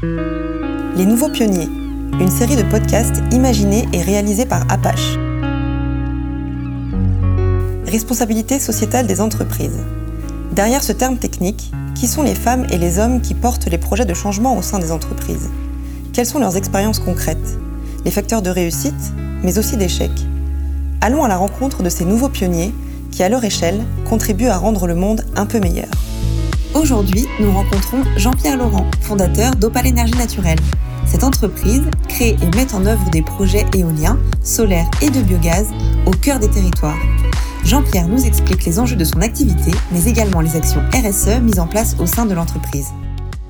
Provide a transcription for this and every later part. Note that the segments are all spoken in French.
Les Nouveaux Pionniers, une série de podcasts imaginés et réalisés par Apache. Responsabilité sociétale des entreprises. Derrière ce terme technique, qui sont les femmes et les hommes qui portent les projets de changement au sein des entreprises? Quelles sont leurs expériences concrètes? Les facteurs de réussite, mais aussi d'échec? Allons à la rencontre de ces nouveaux pionniers qui, à leur échelle, contribuent à rendre le monde un peu meilleur. Aujourd'hui, nous rencontrons Jean-Pierre Laurent, fondateur d'Opal Énergie Naturelle. Cette entreprise crée et met en œuvre des projets éoliens, solaires et de biogaz au cœur des territoires. Jean-Pierre nous explique les enjeux de son activité, mais également les actions RSE mises en place au sein de l'entreprise.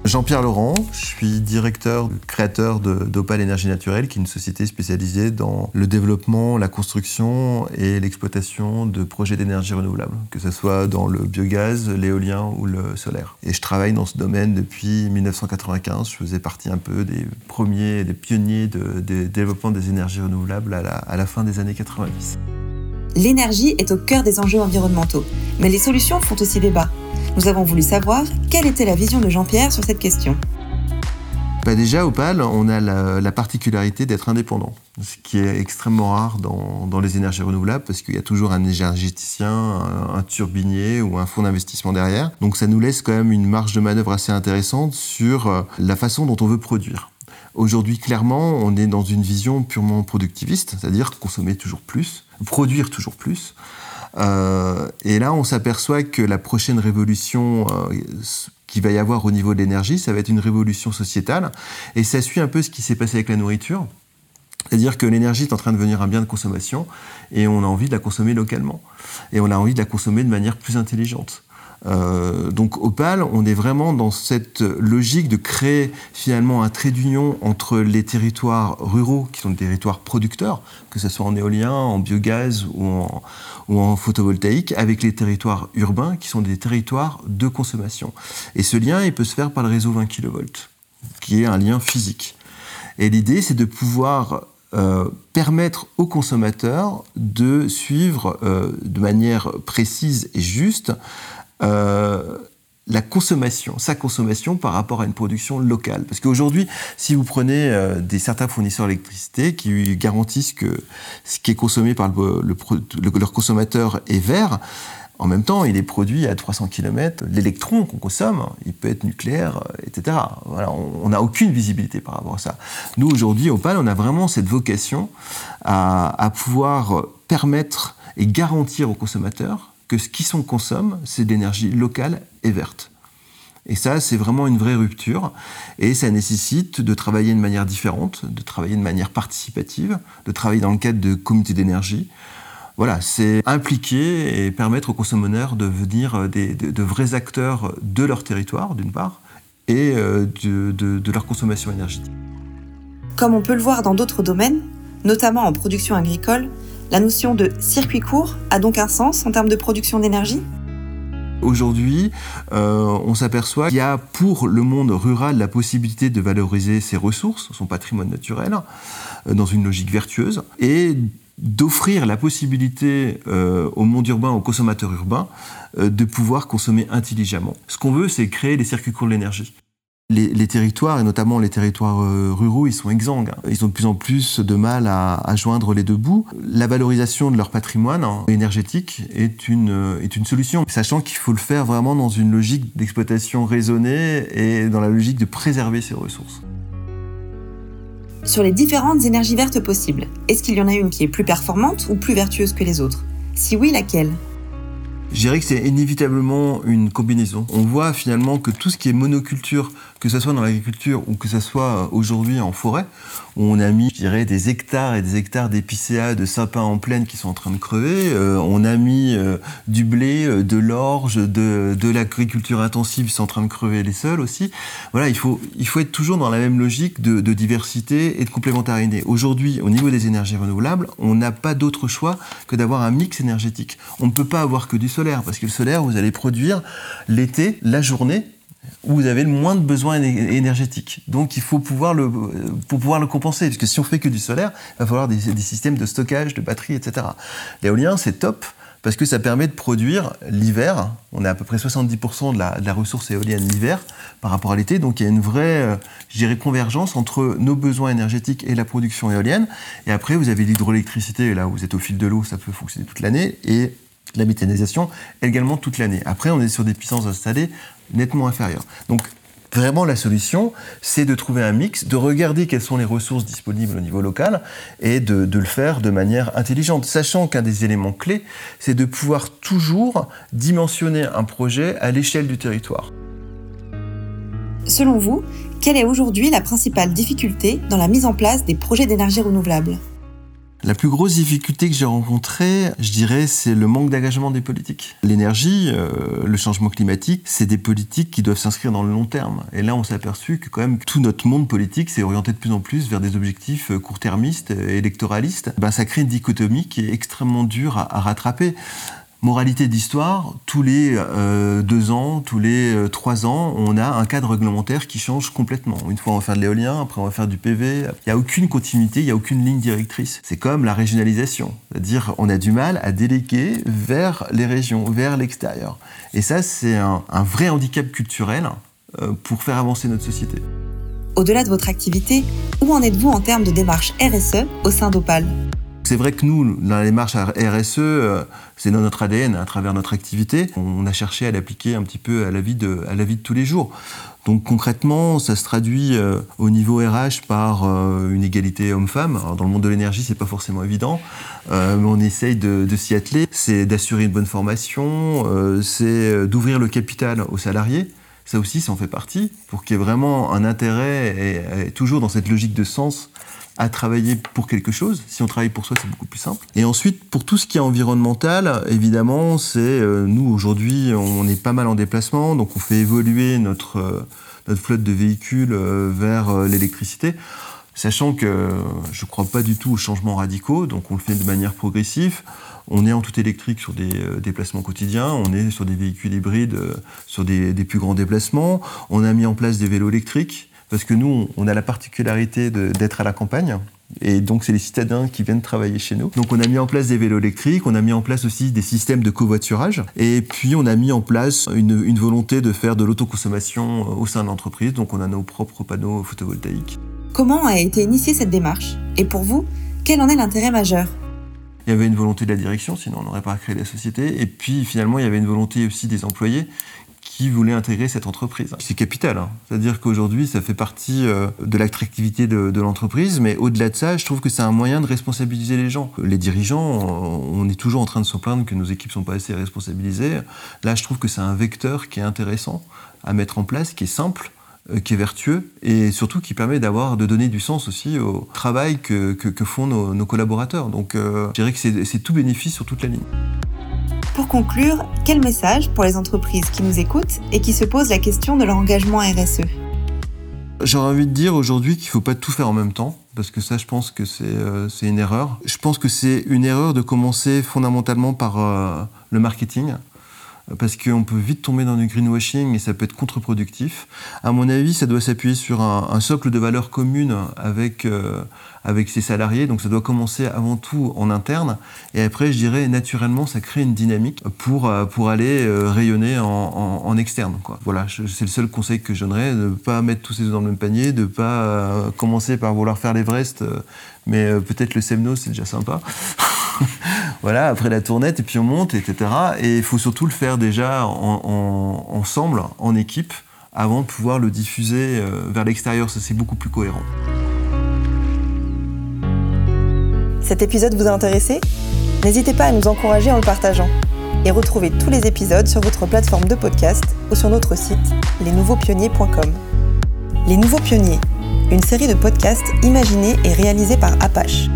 Jean-Pierre Laurent, je suis directeur, créateur d'Opal Énergie Naturelle, qui est une société spécialisée dans le développement, la construction et l'exploitation de projets d'énergie renouvelable, que ce soit dans le biogaz, l'éolien ou le solaire. Et je travaille dans ce domaine depuis 1995. Je faisais partie un peu des premiers, des pionniers de, développement des énergies renouvelables à la, à la fin des années 90. L'énergie est au cœur des enjeux environnementaux, mais les solutions font aussi débat. Nous avons voulu savoir quelle était la vision de Jean-Pierre sur cette question. Bah déjà, Opal, on a la, particularité d'être indépendant, ce qui est extrêmement rare dans, les énergies renouvelables, parce qu'il y a toujours un énergéticien, un, un turbinier ou un fonds d'investissement derrière. Donc ça nous laisse quand même une marge de manœuvre assez intéressante sur euh, la façon dont on veut produire. Aujourd'hui, clairement, on est dans une vision purement productiviste, c'est-à-dire consommer toujours plus, produire toujours plus. Euh, et là, on s'aperçoit que la prochaine révolution euh, qu'il va y avoir au niveau de l'énergie, ça va être une révolution sociétale. Et ça suit un peu ce qui s'est passé avec la nourriture. C'est-à-dire que l'énergie est en train de devenir un bien de consommation et on a envie de la consommer localement. Et on a envie de la consommer de manière plus intelligente. Euh, donc Opal, on est vraiment dans cette logique de créer finalement un trait d'union entre les territoires ruraux, qui sont des territoires producteurs, que ce soit en éolien, en biogaz ou en, photovoltaïque, avec les territoires urbains, qui sont des territoires de consommation. Et ce lien, il peut se faire par le réseau 20 kV, qui est un lien physique. Et l'idée, c'est de pouvoir euh, permettre aux consommateurs de suivre euh, de manière précise et juste euh, la consommation, sa consommation par rapport à une production locale. Parce qu'aujourd'hui, si vous prenez euh, des certains fournisseurs d'électricité qui garantissent que ce qui est consommé par le, leur consommateur est vert, en même temps, il est produit à 300 km. L'électron qu'on consomme, il peut être nucléaire, euh, etc. Voilà, on n'a aucune visibilité par rapport à ça. Nous, aujourd'hui, au PAL, on a vraiment cette vocation à, à pouvoir permettre et garantir aux consommateurs que ce qui sont consomme, c'est de l'énergie locale et verte. Et ça, c'est vraiment une vraie rupture. Et ça nécessite de travailler de manière différente, de travailler de manière participative, de travailler dans le cadre de comités d'énergie. Voilà, c'est impliquer et permettre aux consommateurs de devenir de, vrais acteurs de leur territoire, d'une part, et euh, de, de leur consommation énergétique. Comme on peut le voir dans d'autres domaines, notamment en production agricole, la notion de circuit court a donc un sens en termes de production d'énergie? Aujourd'hui, euh, on s'aperçoit qu'il y a pour le monde rural la possibilité de valoriser ses ressources, son patrimoine naturel, euh, dans une logique vertueuse, et d'offrir la possibilité euh, au monde urbain, aux consommateurs urbains, de pouvoir consommer intelligemment. Ce qu'on veut, c'est créer les circuits courts de l'énergie. Les, territoires, et notamment les territoires euh, ruraux, ils sont exsangues. Ils ont de plus en plus de mal à, joindre les deux bouts. La valorisation de leur patrimoine hein, énergétique est une, euh, est une solution, sachant qu'il faut le faire vraiment dans une logique d'exploitation raisonnée et dans la logique de préserver ces ressources. Sur les différentes énergies vertes possibles, est-ce qu'il y en a une qui est plus performante ou plus vertueuse que les autres? Si oui, laquelle? Je dirais que c'est inévitablement une combinaison. On voit finalement que tout ce qui est monoculture, que ce soit dans l'agriculture ou que ce soit aujourd'hui en forêt, on a mis, je dirais, des hectares et des hectares d'épicéas, de sapins en plaine qui sont en train de crever. Euh, on a mis euh, du blé, euh, de l'orge, de, l'agriculture intensive, qui sont en train de crever les sols aussi. Voilà, il faut, être toujours dans la même logique de diversité et de complémentarité. Aujourd'hui, au niveau des énergies renouvelables, on n'a pas d'autre choix que d'avoir un mix énergétique. On ne peut pas avoir que du solaire, parce que le solaire, vous allez produire l'été, la journée, où vous avez le moins de besoins énergétiques. Donc il faut pouvoir le, pour pouvoir le compenser, parce que si on fait que du solaire, il va falloir des, systèmes de stockage, de batteries, etc. L'éolien, c'est top, parce que ça permet de produire l'hiver. On a à peu près 70% de la, ressource éolienne l'hiver par rapport à l'été. Donc il y a une vraie, euh, convergence entre nos besoins énergétiques et la production éolienne. Et après, vous avez l'hydroélectricité, là vous êtes au fil de l'eau, ça peut fonctionner toute l'année. Et la méthanisation également toute l'année. Après, on est sur des puissances installées nettement inférieures. Donc Vraiment, la solution, c'est de trouver un mix, de regarder quelles sont les ressources disponibles au niveau local et de, le faire de manière intelligente, sachant qu'un des éléments clés, c'est de pouvoir toujours dimensionner un projet à l'échelle du territoire. Selon vous, quelle est aujourd'hui la principale difficulté dans la mise en place des projets d'énergie renouvelable? La plus grosse difficulté que j'ai rencontrée, je dirais, c'est le manque d'engagement des politiques. L'énergie, euh, le changement climatique, c'est des politiques qui doivent s'inscrire dans le long terme. Et là, on s'est aperçu que quand même tout notre monde politique s'est orienté de plus en plus vers des objectifs euh, court-termistes, électoralistes. Ben, ça crée une dichotomie qui est extrêmement dure à rattraper. Moralité d'histoire, tous les euh, deux ans, tous les euh, trois ans, on a un cadre réglementaire qui change complètement. Une fois on va faire de l'éolien, après on va faire du PV. Il n'y a aucune continuité, il n'y a aucune ligne directrice. C'est comme la régionalisation, c'est-à-dire on a du mal à déléguer vers les régions, vers l'extérieur. Et ça, c'est un, vrai handicap culturel euh, pour faire avancer notre société. Au-delà de votre activité, où en êtes-vous en termes de démarche RSE au sein d'Opal c'est vrai que nous, dans la démarche RSE, euh, c'est dans notre ADN, à travers notre activité. On a cherché à l'appliquer un petit peu à la vie de, à la vie de tous les jours. Donc concrètement, ça se traduit euh, au niveau RH par euh, une égalité homme-femme. Dans le monde de l'énergie, c'est pas forcément évident, mais on essaye de, de s'y atteler. C'est d'assurer une bonne formation, c'est d'ouvrir le capital aux salariés. Ça aussi, ça en fait partie, pour qu'il y ait vraiment un intérêt et toujours dans cette logique de sens à travailler pour quelque chose. Si on travaille pour soi, c'est beaucoup plus simple. Et ensuite, pour tout ce qui est environnemental, évidemment, c'est euh, nous aujourd'hui, on est pas mal en déplacement, donc on fait évoluer notre, euh, notre flotte de véhicules euh, vers l'électricité. Sachant que je ne crois pas du tout aux changements radicaux, donc on le fait de manière progressive. On est en tout électrique sur des déplacements quotidiens, on est sur des véhicules hybrides, sur des, des, plus grands déplacements. On a mis en place des vélos électriques parce que nous, on a la particularité d'être à la campagne. Et donc, c'est les citadins qui viennent travailler chez nous. Donc, on a mis en place des vélos électriques, on a mis en place aussi des systèmes de covoiturage. Et puis, on a mis en place une, une volonté de faire de l'autoconsommation euh, au sein de l'entreprise. Donc, on a nos propres panneaux photovoltaïques. Comment a été initiée cette démarche? Et pour vous, quel en est l'intérêt majeur? Il y avait une volonté de la direction, sinon on n'aurait pas créé la société. Et puis finalement, il y avait une volonté aussi des employés qui voulait intégrer cette entreprise. C'est capital. Hein. C'est-à-dire qu'aujourd'hui, ça fait partie euh, de l'attractivité de, l'entreprise, mais au-delà de ça, je trouve que c'est un moyen de responsabiliser les gens. Les dirigeants, on est toujours en train de se plaindre que nos équipes sont pas assez responsabilisées. Là, je trouve que c'est un vecteur qui est intéressant à mettre en place, qui est simple, euh, qui est vertueux et surtout qui permet d'avoir de donner du sens aussi au travail que, que, font nos, collaborateurs. Donc, euh, je dirais que c'est tout bénéfice sur toute la ligne. Pour conclure, quel message pour les entreprises qui nous écoutent et qui se posent la question de leur engagement RSE J'aurais envie de dire aujourd'hui qu'il ne faut pas tout faire en même temps, parce que ça, je pense que c'est euh, une erreur. Je pense que c'est une erreur de commencer fondamentalement par euh, le marketing parce qu'on peut vite tomber dans du greenwashing et ça peut être contre-productif. À mon avis, ça doit s'appuyer sur un, socle de valeurs communes avec, euh, avec ses salariés, donc ça doit commencer avant tout en interne, et après, je dirais, naturellement, ça crée une dynamique pour, euh, pour aller euh, rayonner en, en, externe. Quoi. Voilà, c'est le seul conseil que je donnerais, de ne pas mettre tous ses œufs dans le même panier, de ne pas commencer par vouloir faire l'Everest, mais peut-être le Semno, c'est déjà sympa. voilà, après la tournette, et puis on monte, etc. Et il faut surtout le faire déjà ensemble, en équipe, avant de pouvoir le diffuser euh, vers l'extérieur. Ça, c'est beaucoup plus cohérent. Cet épisode vous a intéressé? N'hésitez pas à nous encourager en le partageant. Et retrouvez tous les épisodes sur votre plateforme de podcast ou sur notre site lesnouveaupionniers.com. Les Nouveaux Pionniers, une série de podcasts imaginés et réalisés par Apache